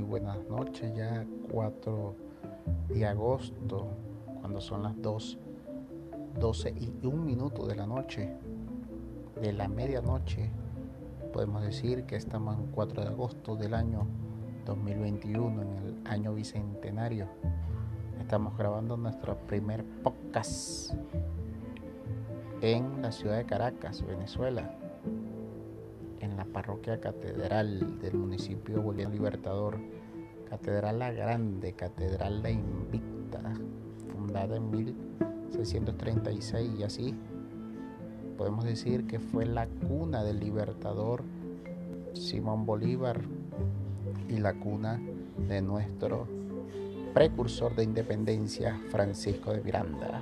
buenas noches. Ya 4 de agosto, cuando son las 2, 12 y 1 minuto de la noche, de la medianoche, podemos decir que estamos en 4 de agosto del año 2021, en el año bicentenario. Estamos grabando nuestro primer podcast en la ciudad de Caracas, Venezuela en la parroquia catedral del municipio Bolívar Libertador, Catedral La Grande, Catedral La Invicta, fundada en 1636 y así podemos decir que fue la cuna del libertador Simón Bolívar y la cuna de nuestro precursor de independencia Francisco de Miranda.